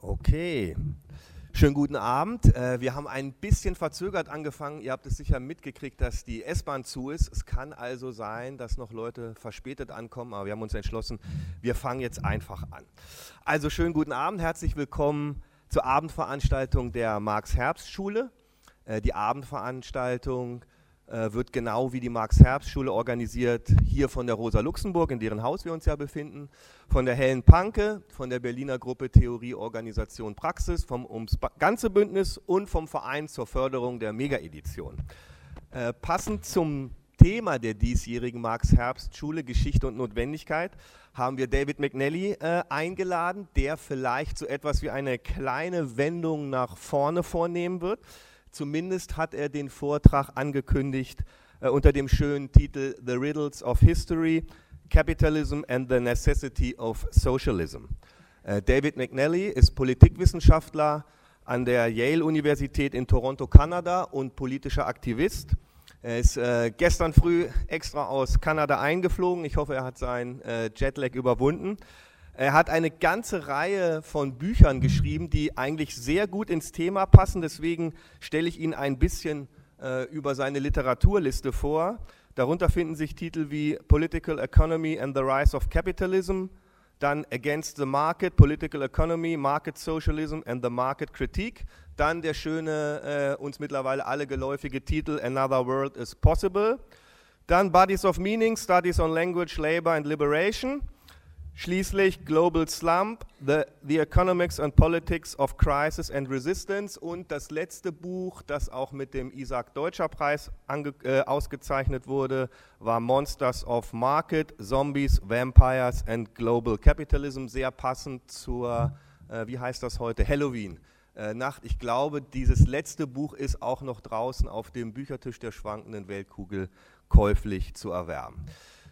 Okay. Schönen guten Abend. Äh, wir haben ein bisschen verzögert angefangen. Ihr habt es sicher mitgekriegt, dass die S-Bahn zu ist. Es kann also sein, dass noch Leute verspätet ankommen, aber wir haben uns entschlossen, wir fangen jetzt einfach an. Also schönen guten Abend, herzlich willkommen zur Abendveranstaltung der Marx-Herbst-Schule. Äh, die Abendveranstaltung wird genau wie die Marx-Herbst-Schule organisiert, hier von der Rosa Luxemburg, in deren Haus wir uns ja befinden, von der Helen Panke, von der Berliner Gruppe Theorie, Organisation, Praxis, vom ums ganze Bündnis und vom Verein zur Förderung der Mega-Edition. Äh, passend zum Thema der diesjährigen Marx-Herbst-Schule Geschichte und Notwendigkeit haben wir David McNally äh, eingeladen, der vielleicht so etwas wie eine kleine Wendung nach vorne vornehmen wird. Zumindest hat er den Vortrag angekündigt äh, unter dem schönen Titel The Riddles of History, Capitalism and the Necessity of Socialism. Äh, David McNally ist Politikwissenschaftler an der Yale-Universität in Toronto, Kanada und politischer Aktivist. Er ist äh, gestern früh extra aus Kanada eingeflogen. Ich hoffe, er hat seinen äh, Jetlag überwunden er hat eine ganze Reihe von Büchern geschrieben, die eigentlich sehr gut ins Thema passen. Deswegen stelle ich Ihnen ein bisschen äh, über seine Literaturliste vor. Darunter finden sich Titel wie Political Economy and the Rise of Capitalism, dann Against the Market, Political Economy, Market Socialism and the Market Critique, dann der schöne, äh, uns mittlerweile alle geläufige Titel Another World is Possible, dann Bodies of Meaning, Studies on Language, Labor and Liberation, Schließlich Global Slump, the, the Economics and Politics of Crisis and Resistance und das letzte Buch, das auch mit dem Isaac Deutscher Preis ange, äh, ausgezeichnet wurde, war Monsters of Market, Zombies, Vampires and Global Capitalism, sehr passend zur, äh, wie heißt das heute, Halloween. Äh, Nacht. Ich glaube, dieses letzte Buch ist auch noch draußen auf dem Büchertisch der schwankenden Weltkugel käuflich zu erwerben.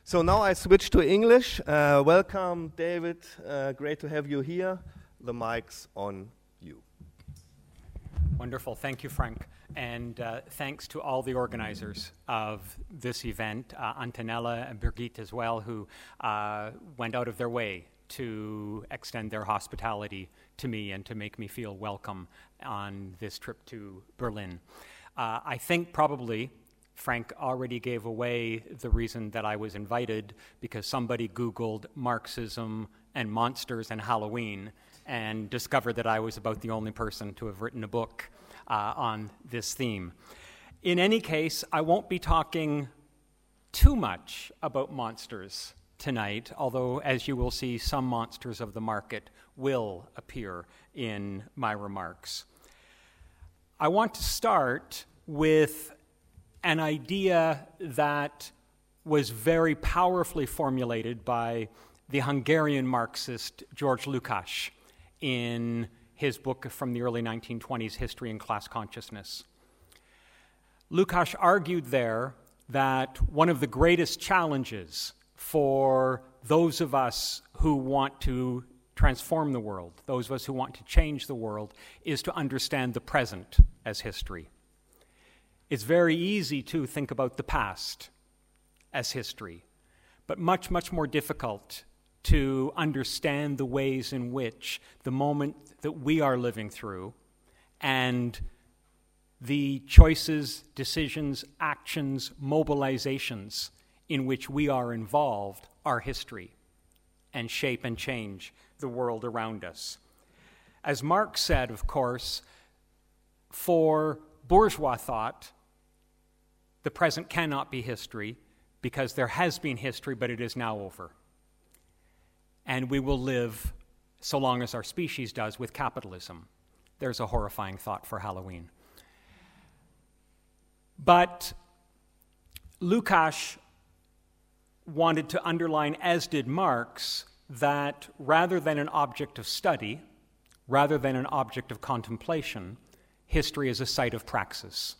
So now I switch to English. Uh, welcome, David. Uh, great to have you here. The mic's on you. Wonderful. Thank you, Frank. And uh, thanks to all the organizers of this event, uh, Antonella and Birgit as well, who uh, went out of their way to extend their hospitality to me and to make me feel welcome on this trip to Berlin. Uh, I think probably Frank already gave away the reason that I was invited because somebody Googled Marxism and monsters and Halloween and discovered that I was about the only person to have written a book uh, on this theme. In any case, I won't be talking too much about monsters tonight, although, as you will see, some monsters of the market will appear in my remarks. I want to start with an idea that was very powerfully formulated by the Hungarian Marxist George Lukács in his book from the early 1920s, History and Class Consciousness. Lukács argued there that one of the greatest challenges for those of us who want to transform the world, those of us who want to change the world, is to understand the present as history. It's very easy to think about the past as history, but much, much more difficult to understand the ways in which the moment that we are living through and the choices, decisions, actions, mobilizations in which we are involved are history and shape and change the world around us. As Marx said, of course, for bourgeois thought, the present cannot be history because there has been history, but it is now over. And we will live, so long as our species does, with capitalism. There's a horrifying thought for Halloween. But Lukács wanted to underline, as did Marx, that rather than an object of study, rather than an object of contemplation, history is a site of praxis.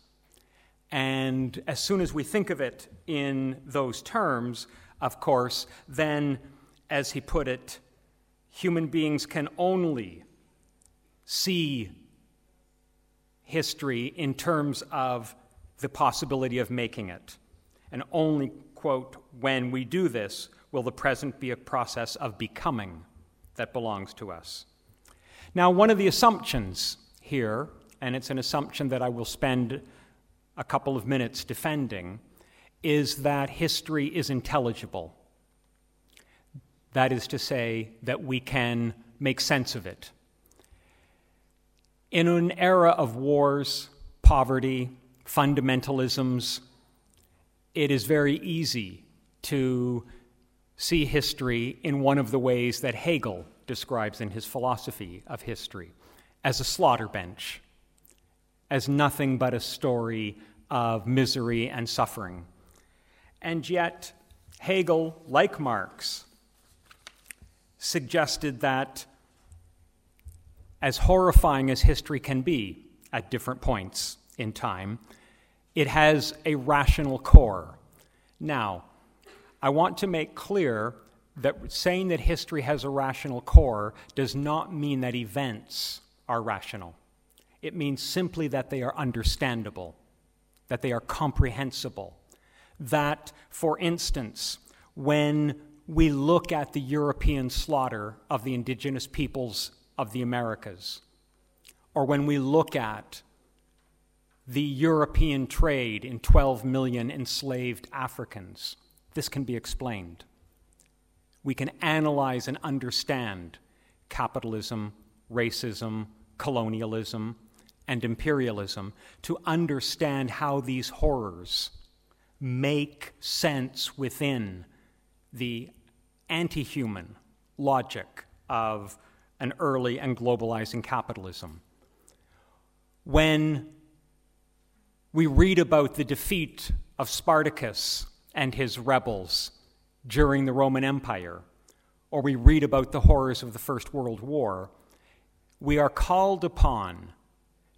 And as soon as we think of it in those terms, of course, then, as he put it, human beings can only see history in terms of the possibility of making it. And only, quote, when we do this will the present be a process of becoming that belongs to us. Now, one of the assumptions here, and it's an assumption that I will spend a couple of minutes defending, is that history is intelligible. That is to say, that we can make sense of it. In an era of wars, poverty, fundamentalisms, it is very easy to see history in one of the ways that Hegel describes in his philosophy of history as a slaughter bench, as nothing but a story of misery and suffering. And yet, Hegel, like Marx, suggested that as horrifying as history can be at different points in time, it has a rational core. Now, I want to make clear that saying that history has a rational core does not mean that events are rational. It means simply that they are understandable, that they are comprehensible. That, for instance, when we look at the European slaughter of the indigenous peoples of the Americas, or when we look at the European trade in 12 million enslaved Africans, this can be explained. We can analyze and understand capitalism, racism, colonialism, and imperialism to understand how these horrors make sense within the anti human logic of an early and globalizing capitalism. When we read about the defeat of Spartacus and his rebels during the Roman Empire, or we read about the horrors of the First World War, we are called upon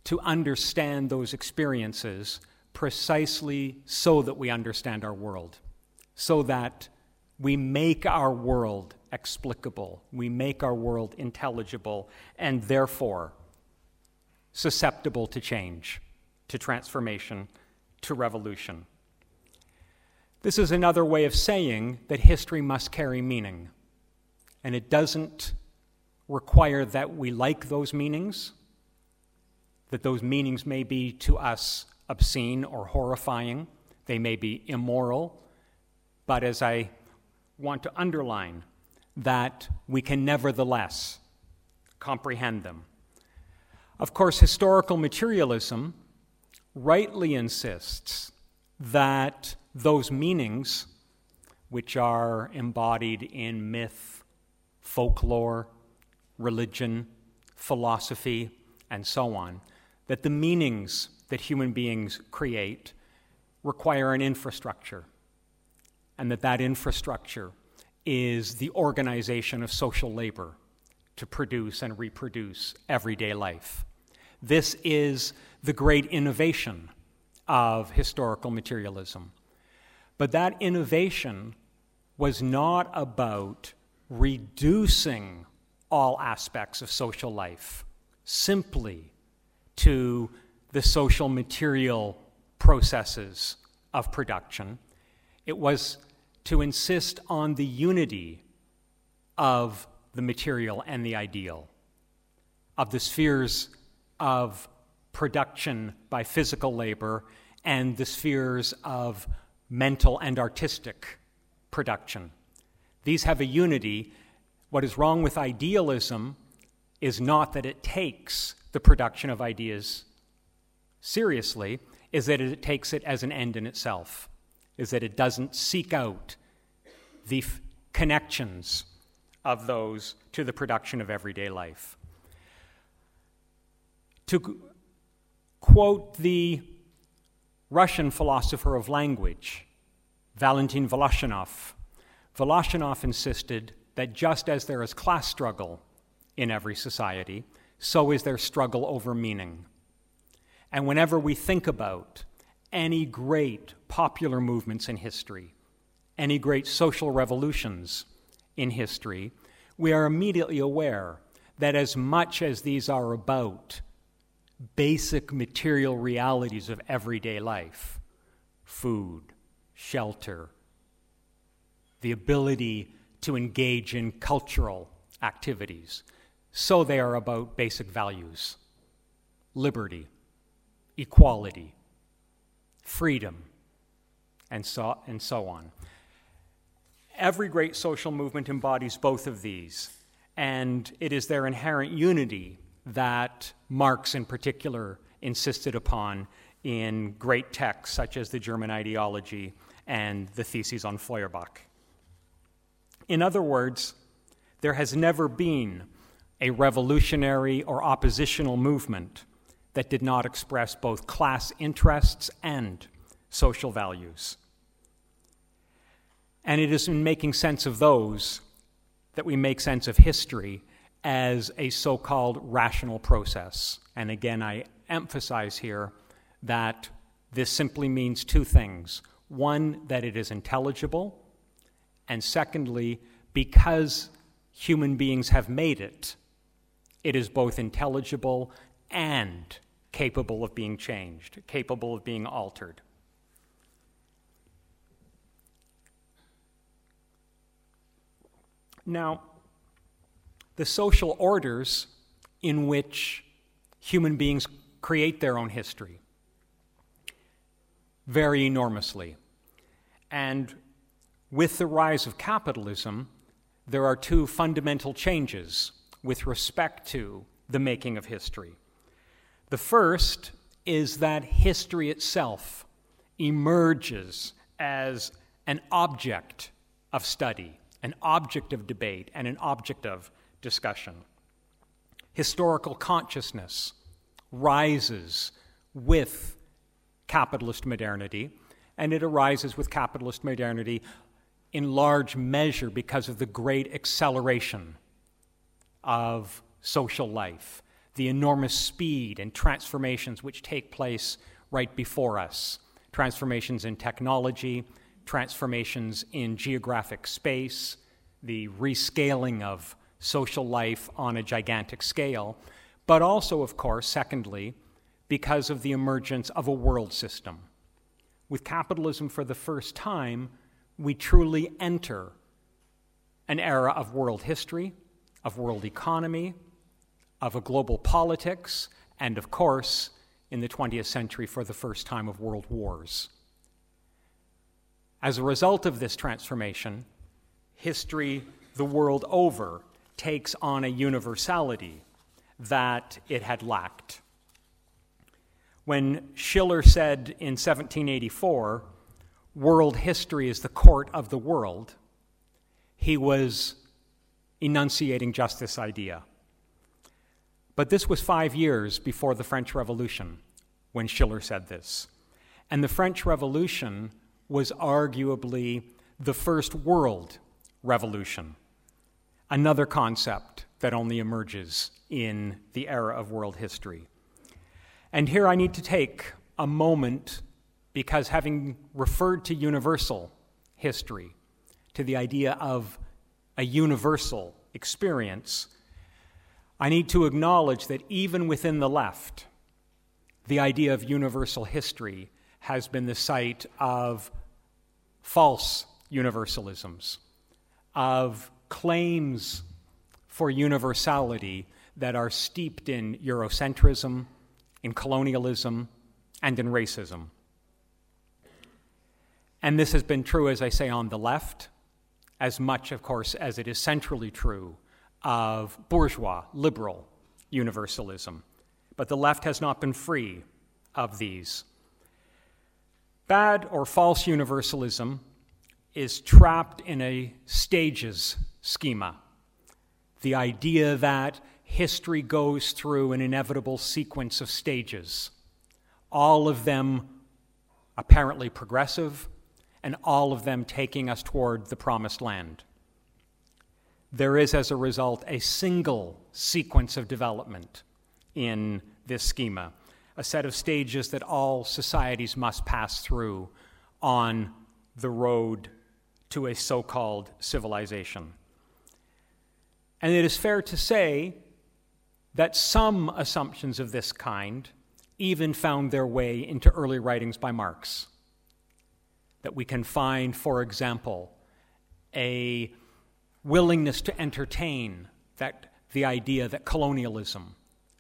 to understand those experiences precisely so that we understand our world, so that we make our world explicable, we make our world intelligible, and therefore susceptible to change, to transformation, to revolution. This is another way of saying that history must carry meaning. And it doesn't require that we like those meanings, that those meanings may be to us obscene or horrifying, they may be immoral, but as I want to underline that we can nevertheless comprehend them. Of course, historical materialism rightly insists that those meanings, which are embodied in myth, folklore, religion, philosophy, and so on, that the meanings that human beings create require an infrastructure and that that infrastructure is the organization of social labor to produce and reproduce everyday life. This is the great innovation of historical materialism. But that innovation was not about reducing all aspects of social life simply to the social material processes of production. It was to insist on the unity of the material and the ideal, of the spheres of production by physical labor and the spheres of mental and artistic production. These have a unity. What is wrong with idealism is not that it takes the production of ideas seriously, is that it takes it as an end in itself, is that it doesn't seek out the f- connections of those to the production of everyday life. To g- quote the Russian philosopher of language, Valentin Voloshinov, Voloshinov insisted that just as there is class struggle in every society, so is their struggle over meaning. And whenever we think about any great popular movements in history, any great social revolutions in history, we are immediately aware that as much as these are about basic material realities of everyday life food, shelter, the ability to engage in cultural activities, so they are about basic values liberty, equality, freedom, and so, and so on. Every great social movement embodies both of these, and it is their inherent unity that Marx, in particular, insisted upon in great texts such as the German ideology and the theses on Feuerbach. In other words, there has never been a revolutionary or oppositional movement that did not express both class interests and social values. And it is in making sense of those that we make sense of history as a so called rational process. And again, I emphasize here that this simply means two things one, that it is intelligible, and secondly, because human beings have made it, it is both intelligible and capable of being changed, capable of being altered. Now, the social orders in which human beings create their own history vary enormously. And with the rise of capitalism, there are two fundamental changes with respect to the making of history. The first is that history itself emerges as an object of study, an object of debate, and an object of discussion. Historical consciousness rises with capitalist modernity, and it arises with capitalist modernity in large measure because of the great acceleration of social life, the enormous speed and transformations which take place right before us transformations in technology, transformations in geographic space, the rescaling of social life on a gigantic scale, but also, of course, secondly, because of the emergence of a world system. With capitalism for the first time, we truly enter an era of world history, of world economy, of a global politics, and of course, in the 20th century, for the first time, of world wars. As a result of this transformation, history the world over takes on a universality that it had lacked. When Schiller said in 1784, world history is the court of the world, he was enunciating just this idea. But this was five years before the French Revolution when Schiller said this. And the French Revolution was arguably the first world revolution, another concept that only emerges in the era of world history. And here I need to take a moment because having referred to universal history, to the idea of a universal experience, I need to acknowledge that even within the left, the idea of universal history has been the site of false universalisms, of claims for universality that are steeped in Eurocentrism, in colonialism, and in racism. And this has been true, as I say, on the left, as much, of course, as it is centrally true of bourgeois, liberal universalism. But the left has not been free of these. Bad or false universalism is trapped in a stages schema. The idea that history goes through an inevitable sequence of stages, all of them apparently progressive, and all of them taking us toward the promised land. There is, as a result, a single sequence of development in this schema, a set of stages that all societies must pass through on the road to a so called civilization. And it is fair to say that some assumptions of this kind even found their way into early writings by Marx that we can find, for example, a willingness to entertain that the idea that colonialism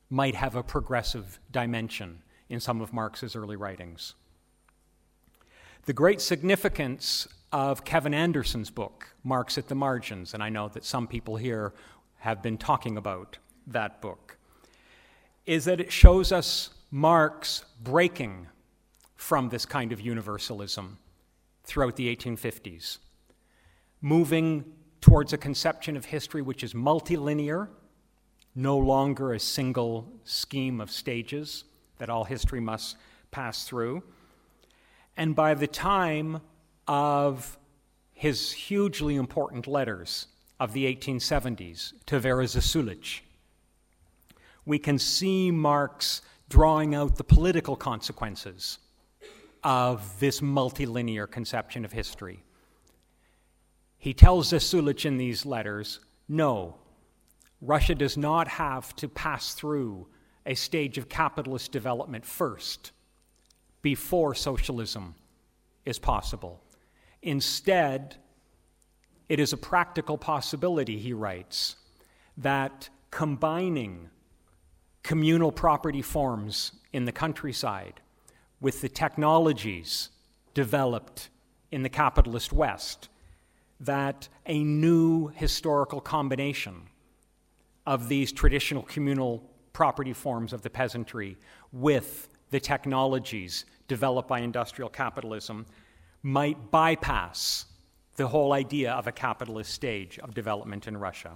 might have a progressive dimension in some of Marx's early writings. The great significance of Kevin Anderson's book, Marx at the Margins, and I know that some people here have been talking about that book, is that it shows us Marx breaking from this kind of universalism throughout the 1850s, moving towards a conception of history which is multilinear, no longer a single scheme of stages that all history must pass through. And by the time of his hugely important letters of the 1870s to Vera Zasulich, we can see Marx drawing out the political consequences of this multilinear conception of history. He tells Zasulich in these letters no, Russia does not have to pass through a stage of capitalist development first before socialism is possible. Instead, it is a practical possibility, he writes, that combining communal property forms in the countryside with the technologies developed in the capitalist West, that a new historical combination of these traditional communal property forms of the peasantry with the technologies developed by industrial capitalism might bypass the whole idea of a capitalist stage of development in Russia.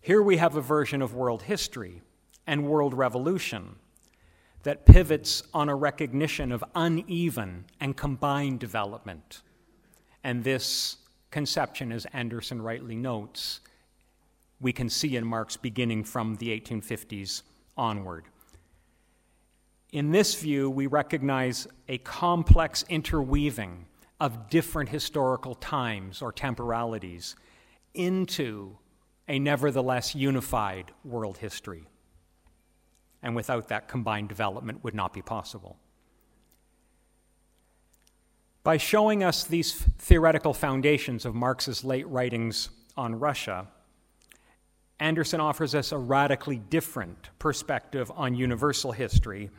Here we have a version of world history and world revolution that pivots on a recognition of uneven and combined development. And this conception, as Anderson rightly notes, we can see in Marx beginning from the 1850s onward. In this view, we recognize a complex interweaving of different historical times or temporalities into a nevertheless unified world history and without that combined development would not be possible. By showing us these theoretical foundations of Marx's late writings on Russia, Anderson offers us a radically different perspective on universal history,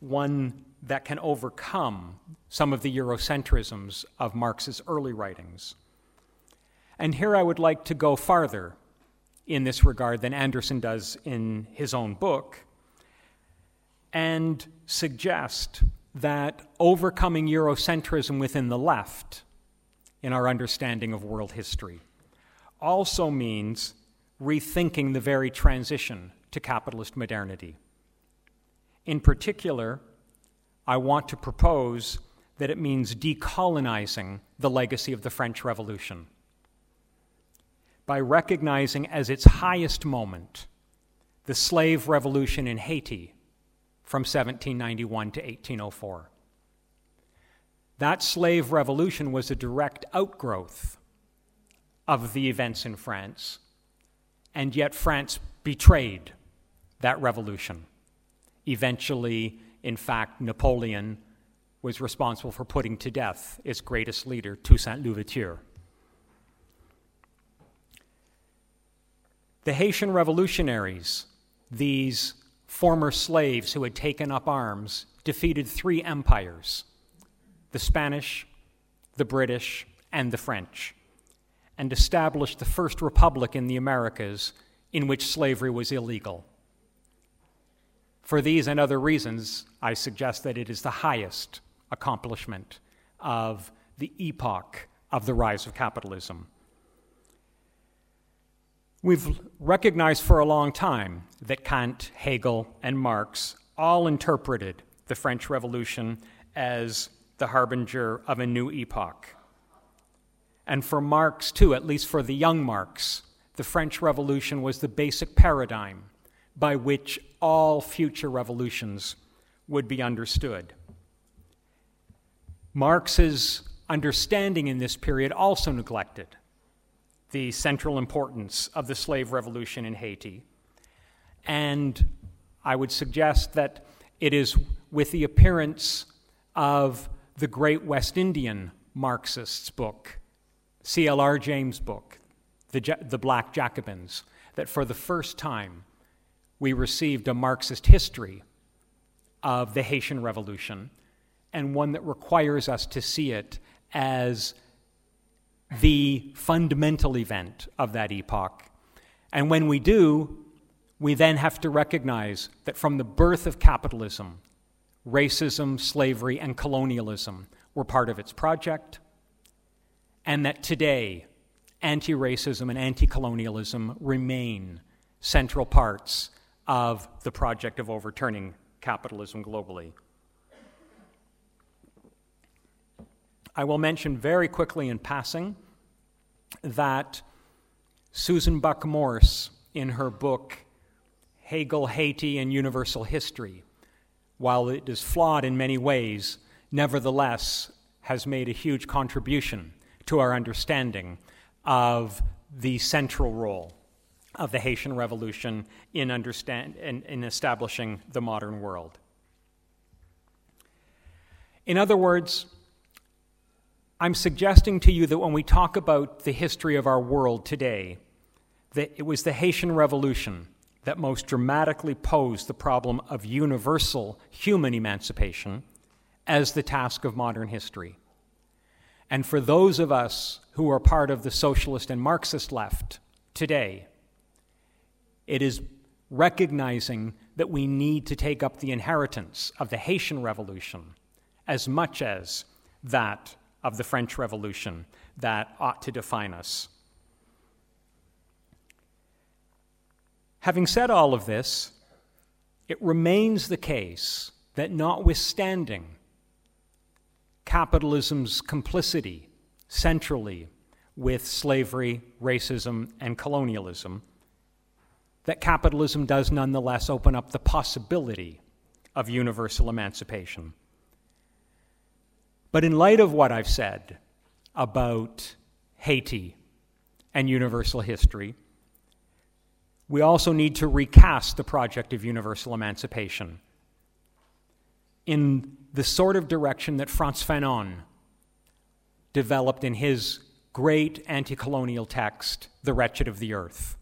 one that can overcome some of the Eurocentrisms of Marx's early writings. And here I would like to go farther in this regard than Anderson does in his own book and suggest that overcoming Eurocentrism within the left in our understanding of world history also means rethinking the very transition to capitalist modernity. In particular, I want to propose that it means decolonizing the legacy of the French Revolution by recognizing as its highest moment the slave revolution in Haiti from 1791 to 1804. That slave revolution was a direct outgrowth of the events in France, and yet France betrayed that revolution. Eventually, in fact, Napoleon was responsible for putting to death its greatest leader, Toussaint Louverture. The Haitian revolutionaries, these former slaves who had taken up arms defeated three empires the Spanish, the British, and the French, and established the first republic in the Americas in which slavery was illegal. For these and other reasons, I suggest that it is the highest accomplishment of the epoch of the rise of capitalism. We've recognized for a long time that Kant, Hegel, and Marx all interpreted the French Revolution as the harbinger of a new epoch. And for Marx, too, at least for the young Marx, the French Revolution was the basic paradigm by which all future revolutions would be understood. Marx's understanding in this period also neglected the central importance of the slave revolution in Haiti. And I would suggest that it is with the appearance of the great West Indian Marxists' book, C.L.R. James' book, the, the Black Jacobins, that for the first time we received a Marxist history of the Haitian Revolution and one that requires us to see it as the fundamental event of that epoch. And when we do, we then have to recognize that from the birth of capitalism, racism, slavery, and colonialism were part of its project, and that today, anti racism and anti colonialism remain central parts of the project of overturning capitalism globally. I will mention very quickly in passing that Susan Buck Morss, in her book Hegel, Haiti, and Universal History, while it is flawed in many ways, nevertheless has made a huge contribution to our understanding of the central role of the Haitian Revolution in, understand, in, in establishing the modern world. In other words, I'm suggesting to you that when we talk about the history of our world today, that it was the Haitian Revolution that most dramatically posed the problem of universal human emancipation as the task of modern history. And for those of us who are part of the socialist and Marxist left today, it is recognizing that we need to take up the inheritance of the Haitian Revolution as much as that of the French Revolution that ought to define us. Having said all of this, it remains the case that notwithstanding capitalism's complicity centrally with slavery, racism, and colonialism, that capitalism does nonetheless open up the possibility of universal emancipation. But in light of what I've said about Haiti and universal history, we also need to recast the project of universal emancipation in the sort of direction that Frantz Fanon developed in his great anti colonial text, The Wretched of the Earth.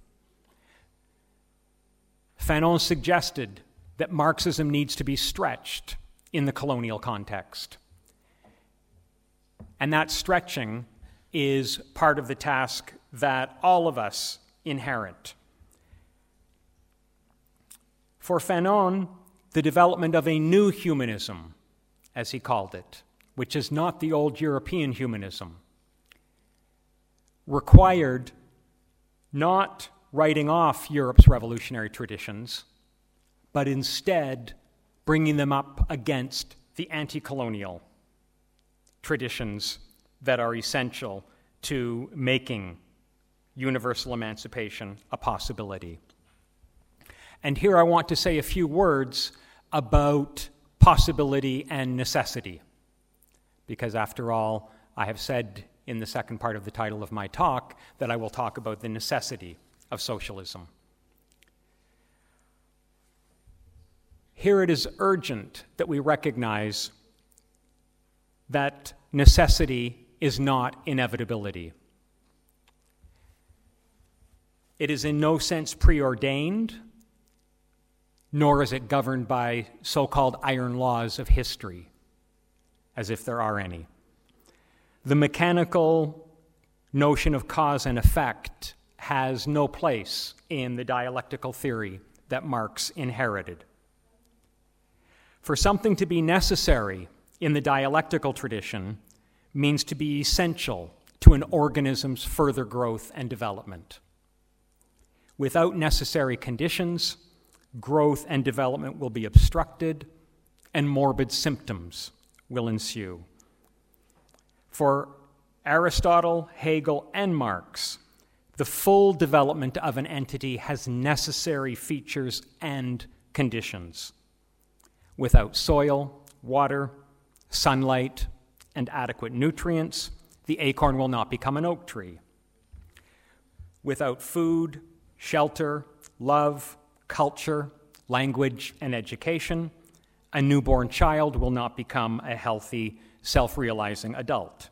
Fanon suggested that Marxism needs to be stretched in the colonial context. And that stretching is part of the task that all of us inherit. For Fanon, the development of a new humanism, as he called it, which is not the old European humanism, required not writing off Europe's revolutionary traditions, but instead bringing them up against the anti colonial traditions that are essential to making universal emancipation a possibility. And here I want to say a few words about possibility and necessity, because after all, I have said in the second part of the title of my talk that I will talk about the necessity of socialism. Here it is urgent that we recognize that necessity is not inevitability. It is in no sense preordained, nor is it governed by so called iron laws of history, as if there are any. The mechanical notion of cause and effect has no place in the dialectical theory that Marx inherited. For something to be necessary, in the dialectical tradition means to be essential to an organism's further growth and development. Without necessary conditions, growth and development will be obstructed and morbid symptoms will ensue. For Aristotle, Hegel, and Marx, the full development of an entity has necessary features and conditions. Without soil, water, sunlight, and adequate nutrients, the acorn will not become an oak tree. Without food, shelter, love, culture, language, and education, a newborn child will not become a healthy, self realizing adult.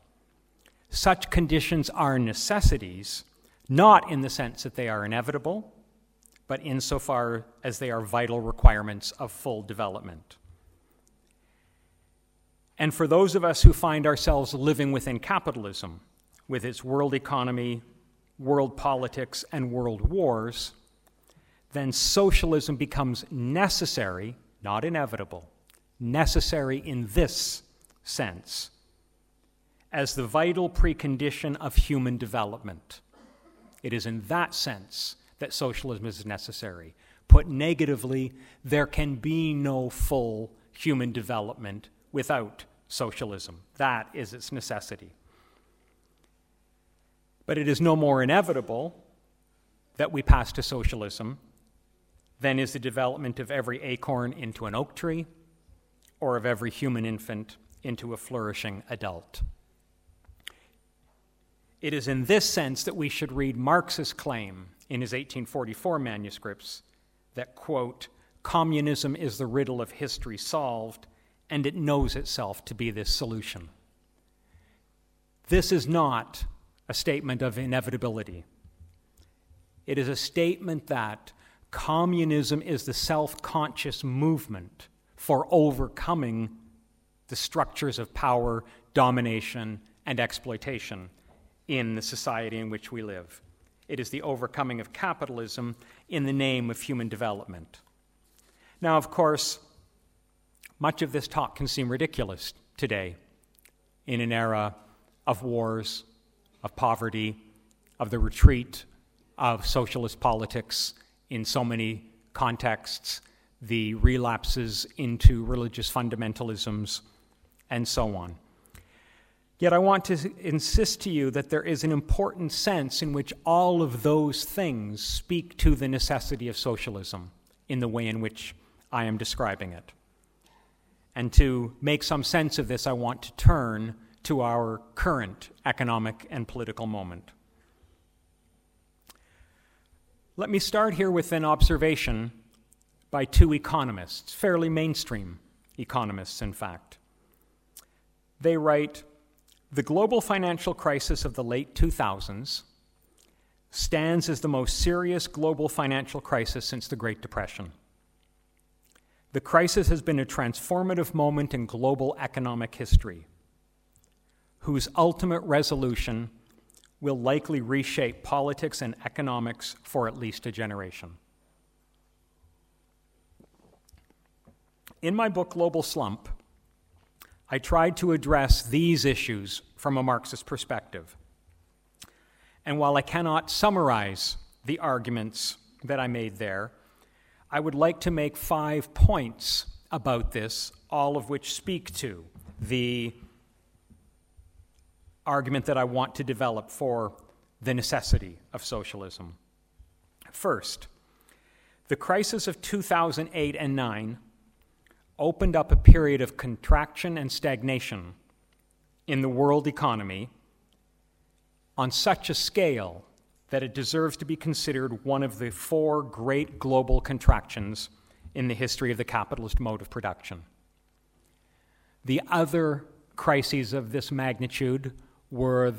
Such conditions are necessities, not in the sense that they are inevitable, but insofar as they are vital requirements of full development. And for those of us who find ourselves living within capitalism, with its world economy, world politics, and world wars, then socialism becomes necessary, not inevitable, necessary in this sense, as the vital precondition of human development. It is in that sense that socialism is necessary. Put negatively, there can be no full human development without socialism. That is its necessity. But it is no more inevitable that we pass to socialism than is the development of every acorn into an oak tree or of every human infant into a flourishing adult. It is in this sense that we should read Marx's claim in his 1844 manuscripts that, quote, communism is the riddle of history solved, and it knows itself to be this solution. This is not a statement of inevitability. It is a statement that communism is the self conscious movement for overcoming the structures of power, domination, and exploitation in the society in which we live. It is the overcoming of capitalism in the name of human development. Now, of course, much of this talk can seem ridiculous today in an era of wars, of poverty, of the retreat of socialist politics in so many contexts, the relapses into religious fundamentalisms, and so on. Yet I want to insist to you that there is an important sense in which all of those things speak to the necessity of socialism in the way in which I am describing it. And to make some sense of this, I want to turn to our current economic and political moment. Let me start here with an observation by two economists, fairly mainstream economists, in fact. They write The global financial crisis of the late 2000s stands as the most serious global financial crisis since the Great Depression. The crisis has been a transformative moment in global economic history, whose ultimate resolution will likely reshape politics and economics for at least a generation. In my book, Global Slump, I tried to address these issues from a Marxist perspective. And while I cannot summarize the arguments that I made there, I would like to make five points about this, all of which speak to the argument that I want to develop for the necessity of socialism. First, the crisis of 2008 and 9 opened up a period of contraction and stagnation in the world economy on such a scale that it deserves to be considered one of the four great global contractions in the history of the capitalist mode of production. The other crises of this magnitude were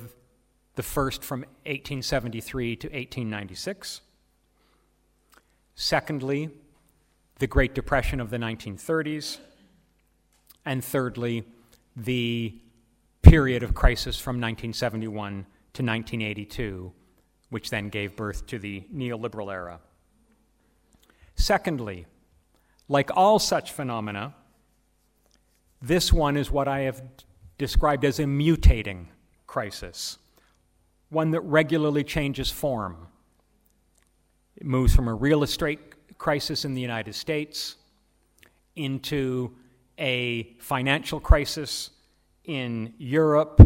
the first from 1873 to 1896. Secondly, the Great Depression of the 1930s. And thirdly, the period of crisis from 1971 to 1982, which then gave birth to the neoliberal era. Secondly, like all such phenomena, this one is what I have described as a mutating crisis, one that regularly changes form. It moves from a real estate crisis in the United States into a financial crisis in Europe.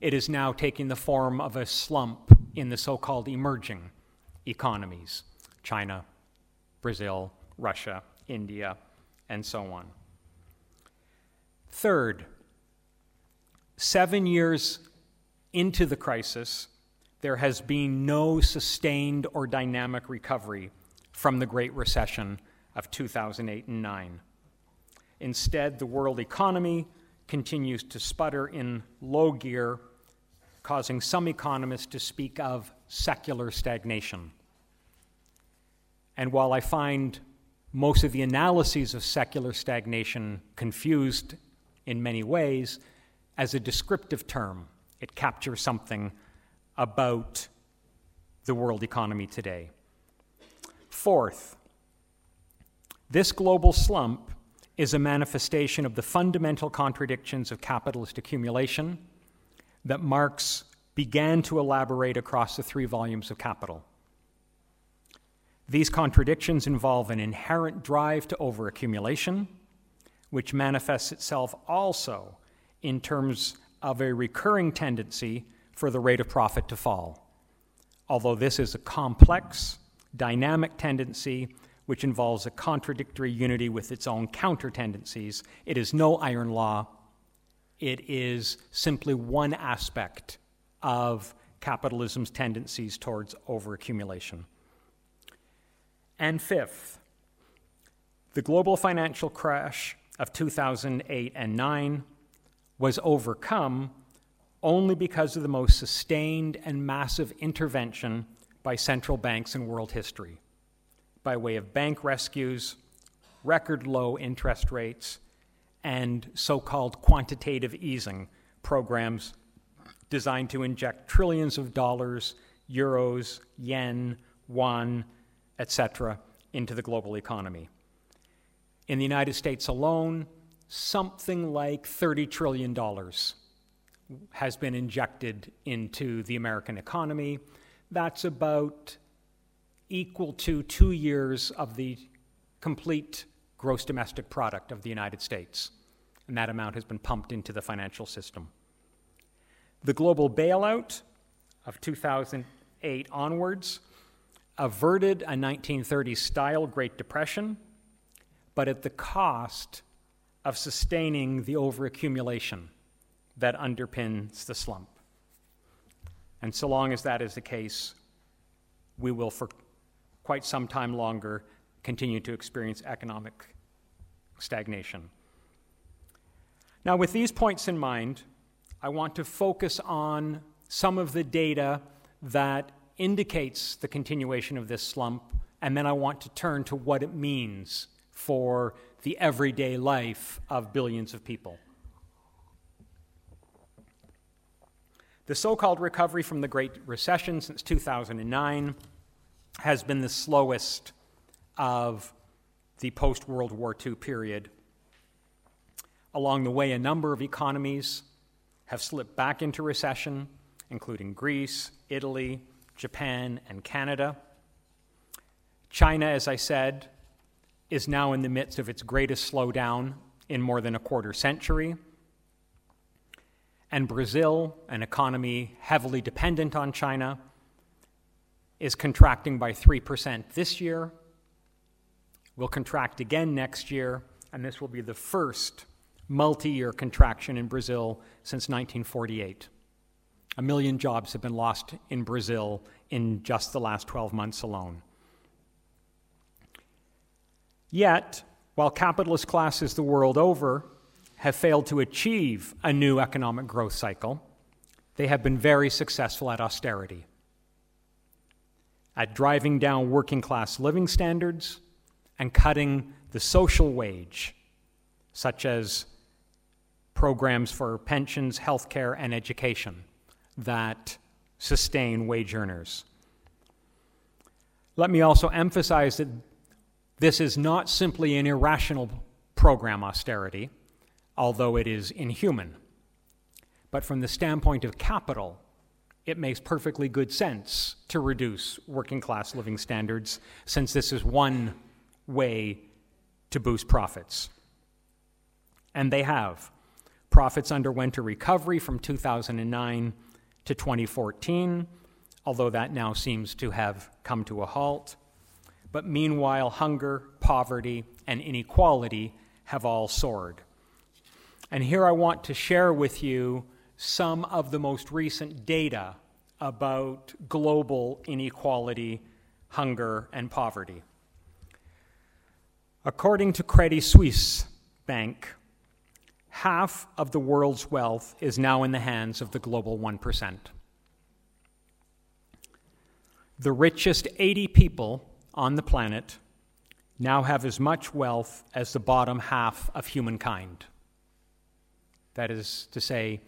It is now taking the form of a slump in the so called emerging economies China, Brazil, Russia, India, and so on. Third, seven years into the crisis, there has been no sustained or dynamic recovery from the Great Recession of 2008 and 9. Instead, the world economy continues to sputter in low gear, causing some economists to speak of secular stagnation. And while I find most of the analyses of secular stagnation confused in many ways, as a descriptive term, it captures something about the world economy today. Fourth, this global slump is a manifestation of the fundamental contradictions of capitalist accumulation that Marx began to elaborate across the three volumes of Capital. These contradictions involve an inherent drive to overaccumulation, which manifests itself also in terms of a recurring tendency for the rate of profit to fall. Although this is a complex, dynamic tendency which involves a contradictory unity with its own counter tendencies, it is no iron law. It is simply one aspect of capitalism's tendencies towards overaccumulation. And fifth, the global financial crash of 2008 and 9 was overcome only because of the most sustained and massive intervention by central banks in world history, by way of bank rescues, record low interest rates, and so called quantitative easing programs designed to inject trillions of dollars, euros, yen, yuan, etc., into the global economy. In the United States alone, something like $30 trillion has been injected into the American economy. That's about equal to two years of the complete gross domestic product of the United States. And that amount has been pumped into the financial system. The global bailout of 2008 onwards averted a 1930s style Great Depression, but at the cost of sustaining the overaccumulation that underpins the slump. And so long as that is the case, we will, for quite some time longer, continue to experience economic stagnation. Now, with these points in mind, I want to focus on some of the data that indicates the continuation of this slump, and then I want to turn to what it means for the everyday life of billions of people. The so called recovery from the Great Recession since 2009 has been the slowest of the post World War II period. Along the way, a number of economies have slipped back into recession, including Greece, Italy, Japan, and Canada. China, as I said, is now in the midst of its greatest slowdown in more than a quarter century. And Brazil, an economy heavily dependent on China, is contracting by 3% this year, will contract again next year, and this will be the first multi year contraction in Brazil since 1948. A million jobs have been lost in Brazil in just the last 12 months alone. Yet, while capitalist classes the world over have failed to achieve a new economic growth cycle, they have been very successful at austerity, at driving down working class living standards and cutting the social wage, such as programs for pensions, health care, and education that sustain wage earners. Let me also emphasize that this is not simply an irrational program austerity, although it is inhuman. But from the standpoint of capital, it makes perfectly good sense to reduce working class living standards, since this is one way to boost profits. And they have. Profits underwent a recovery from 2009 to 2014, although that now seems to have come to a halt. But meanwhile, hunger, poverty, and inequality have all soared. And here I want to share with you some of the most recent data about global inequality, hunger, and poverty. According to Credit Suisse Bank, half of the world's wealth is now in the hands of the global 1%. The richest 80 people on the planet now have as much wealth as the bottom half of humankind. That is to say,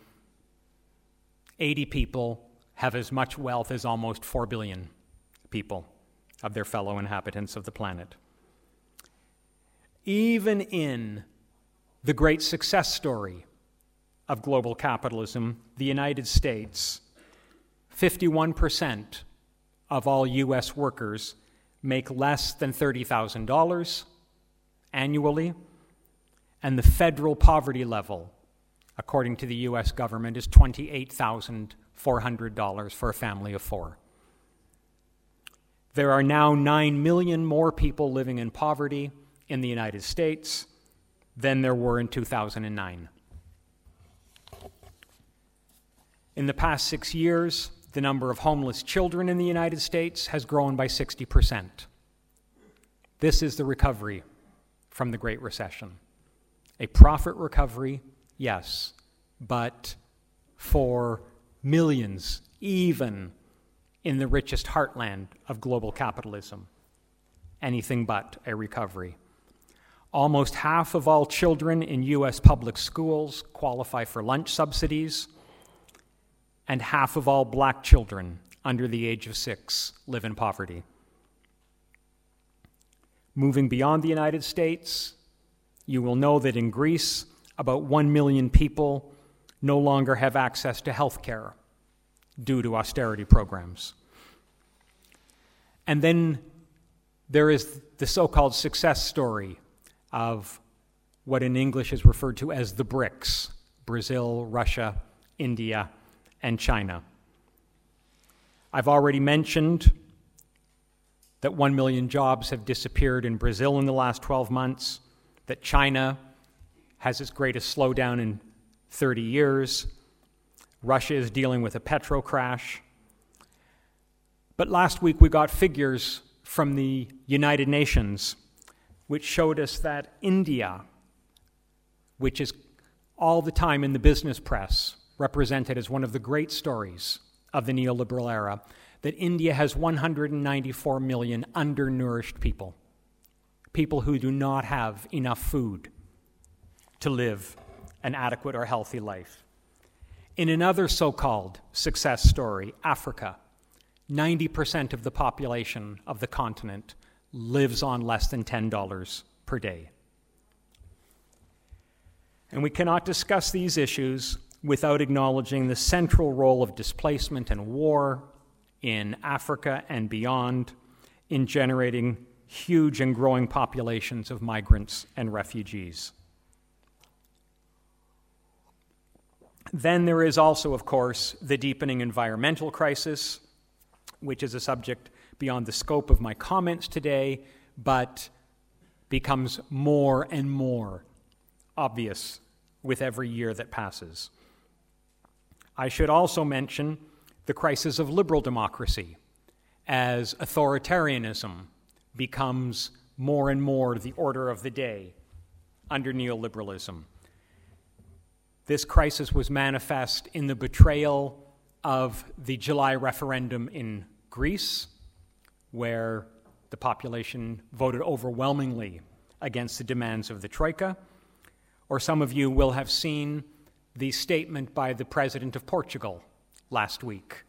80 people have as much wealth as almost 4 billion people of their fellow inhabitants of the planet. Even in the great success story of global capitalism, the United States, 51% of all U.S. workers make less than $30,000 annually, and the federal poverty level, according to the U.S. government, is $28,400 for a family of four. There are now 9 million more people living in poverty in the United States than there were in 2009. In the past six years, the number of homeless children in the United States has grown by 60%. This is the recovery from the Great Recession. A profit recovery, yes, but for millions, even in the richest heartland of global capitalism. Anything but a recovery. Almost half of all children in U.S. public schools qualify for lunch subsidies and half of all black children under the age of six live in poverty. Moving beyond the United States, you will know that in Greece, about 1 million people no longer have access to health care due to austerity programs. And then there is the so called success story of what in English is referred to as the BRICS Brazil, Russia, India, and China. I've already mentioned that 1 million jobs have disappeared in Brazil in the last 12 months, that China has its greatest slowdown in 30 years, Russia is dealing with a petro crash. But last week we got figures from the United Nations which showed us that India, which is all the time in the business press represented as one of the great stories of the neoliberal era that India has 194 million undernourished people, people who do not have enough food to live an adequate or healthy life. In another so called success story, Africa, 90% of the population of the continent lives on less than $10 per day. And we cannot discuss these issues without acknowledging the central role of displacement and war in Africa and beyond in generating huge and growing populations of migrants and refugees. Then there is also, of course, the deepening environmental crisis, which is a subject beyond the scope of my comments today, but becomes more and more obvious with every year that passes. I should also mention the crisis of liberal democracy as authoritarianism becomes more and more the order of the day under neoliberalism. This crisis was manifest in the betrayal of the July referendum in Greece, where the population voted overwhelmingly against the demands of the Troika. Or some of you will have seen the statement by the president of Portugal last week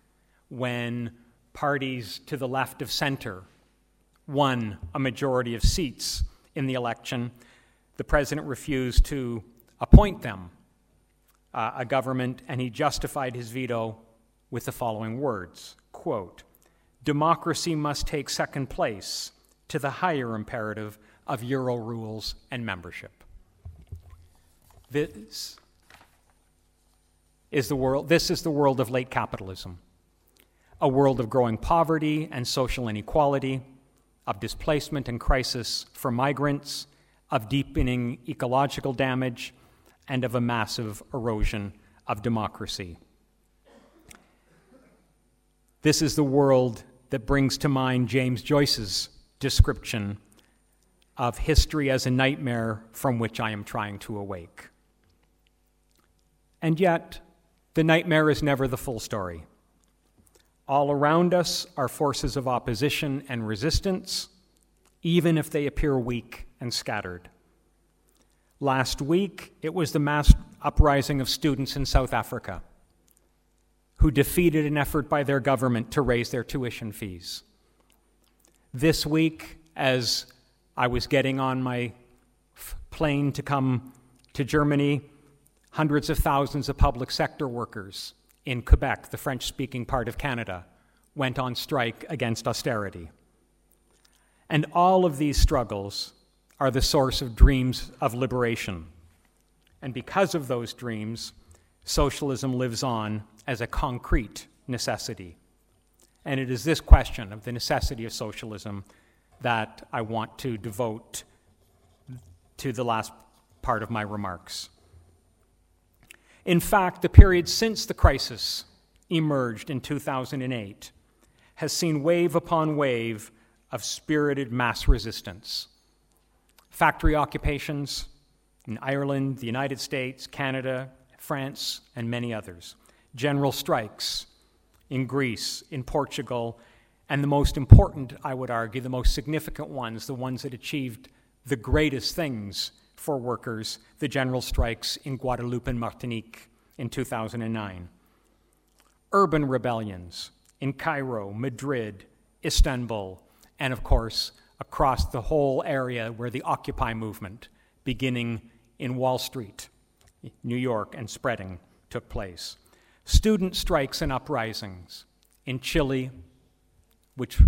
when parties to the left of center won a majority of seats in the election. The president refused to appoint them uh, a government, and he justified his veto with the following words quote, Democracy must take second place to the higher imperative of Euro rules and membership. This is the world, this is the world of late capitalism, a world of growing poverty and social inequality, of displacement and crisis for migrants, of deepening ecological damage, and of a massive erosion of democracy. This is the world that brings to mind James Joyce's description of history as a nightmare from which I am trying to awake. And yet, the nightmare is never the full story. All around us are forces of opposition and resistance, even if they appear weak and scattered. Last week, it was the mass uprising of students in South Africa who defeated an effort by their government to raise their tuition fees. This week, as I was getting on my plane to come to Germany, hundreds of thousands of public sector workers in Quebec, the French speaking part of Canada, went on strike against austerity. And all of these struggles are the source of dreams of liberation. And because of those dreams, socialism lives on as a concrete necessity. And it is this question of the necessity of socialism that I want to devote to the last part of my remarks. In fact, the period since the crisis emerged in 2008 has seen wave upon wave of spirited mass resistance. Factory occupations in Ireland, the United States, Canada, France, and many others. General strikes in Greece, in Portugal, and the most important, I would argue, the most significant ones, the ones that achieved the greatest things for workers, the general strikes in Guadeloupe and Martinique in 2009. Urban rebellions in Cairo, Madrid, Istanbul, and of course, across the whole area where the Occupy movement, beginning in Wall Street, New York, and spreading, took place. Student strikes and uprisings in Chile, which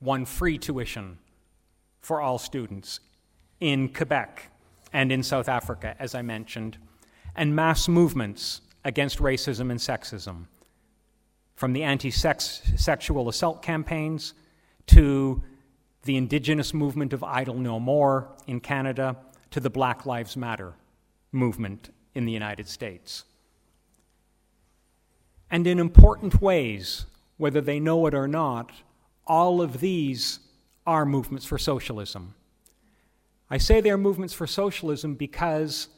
won free tuition for all students in Quebec and in South Africa, as I mentioned, and mass movements against racism and sexism, from the anti sexual assault campaigns to the indigenous movement of Idle No More in Canada to the Black Lives Matter movement in the United States. And in important ways, whether they know it or not, all of these are movements for socialism. I say they are movements for socialism because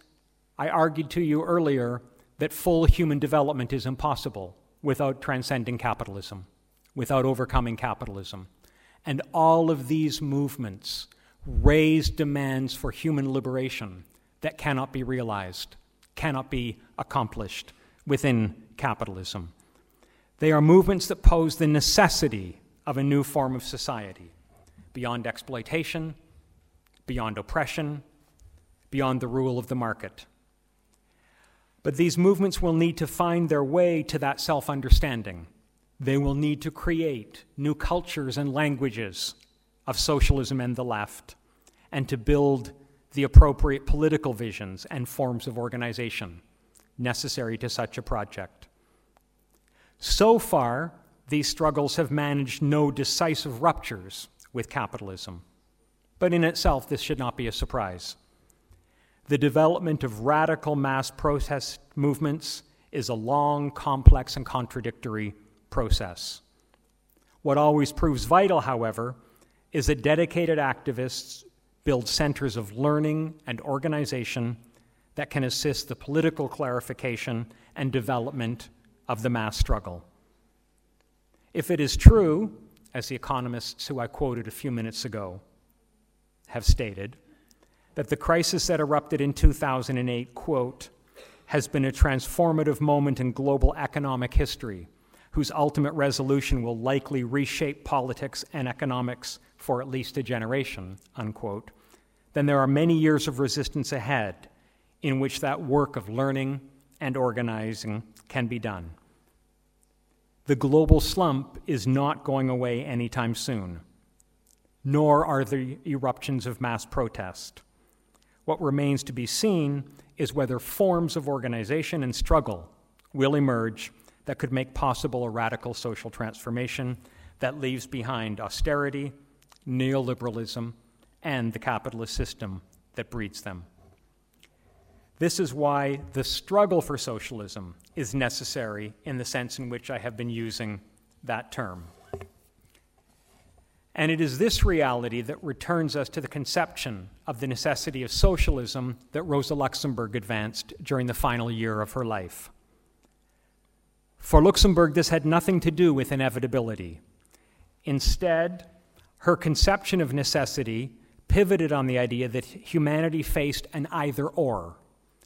I argued to you earlier that full human development is impossible without transcending capitalism, without overcoming capitalism. And all of these movements raise demands for human liberation that cannot be realized, cannot be accomplished within capitalism. They are movements that pose the necessity of a new form of society beyond exploitation, beyond oppression, beyond the rule of the market. But these movements will need to find their way to that self understanding. They will need to create new cultures and languages of socialism and the left, and to build the appropriate political visions and forms of organization necessary to such a project. So far, these struggles have managed no decisive ruptures with capitalism. But in itself, this should not be a surprise. The development of radical mass protest movements is a long, complex, and contradictory process. What always proves vital, however, is that dedicated activists build centers of learning and organization that can assist the political clarification and development of the mass struggle. If it is true, as the economists who I quoted a few minutes ago have stated, that the crisis that erupted in 2008, quote, has been a transformative moment in global economic history, whose ultimate resolution will likely reshape politics and economics for at least a generation, unquote, then there are many years of resistance ahead in which that work of learning and organizing can be done. The global slump is not going away anytime soon, nor are the eruptions of mass protest. What remains to be seen is whether forms of organization and struggle will emerge that could make possible a radical social transformation that leaves behind austerity, neoliberalism, and the capitalist system that breeds them. This is why the struggle for socialism is necessary in the sense in which I have been using that term. And it is this reality that returns us to the conception of the necessity of socialism that Rosa Luxemburg advanced during the final year of her life. For Luxemburg, this had nothing to do with inevitability. Instead, Her conception of necessity pivoted on the idea that humanity faced an either or.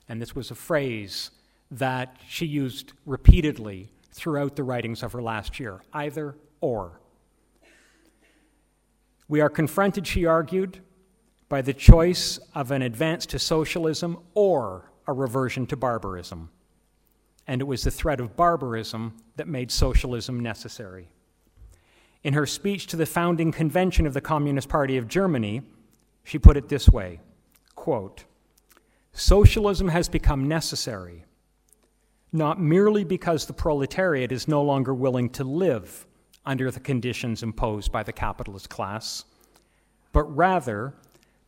And this was a phrase that she used repeatedly throughout the writings of her last year either or. We are confronted, she argued, by the choice of an advance to socialism or a reversion to barbarism. And it was the threat of barbarism that made socialism necessary. In her speech to the founding convention of the Communist Party of Germany, she put it this way quote, Socialism has become necessary, not merely because the proletariat is no longer willing to live under the conditions imposed by the capitalist class, but rather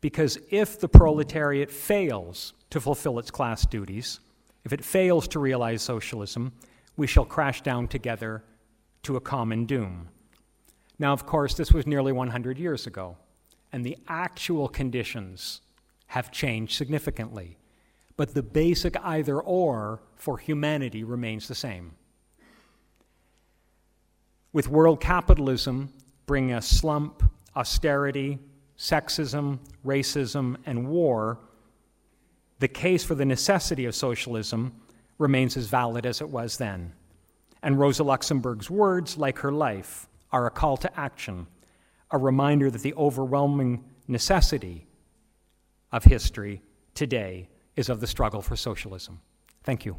because if the proletariat fails to fulfill its class duties, if it fails to realize socialism, we shall crash down together to a common doom. Now, of course, this was nearly 100 years ago, and the actual conditions have changed significantly. But the basic either or for humanity remains the same. With world capitalism bringing a slump, austerity, sexism, racism, and war, the case for the necessity of socialism remains as valid as it was then. And Rosa Luxemburg's words, like her life, are a call to action, a reminder that the overwhelming necessity of history today is of the struggle for socialism. Thank you.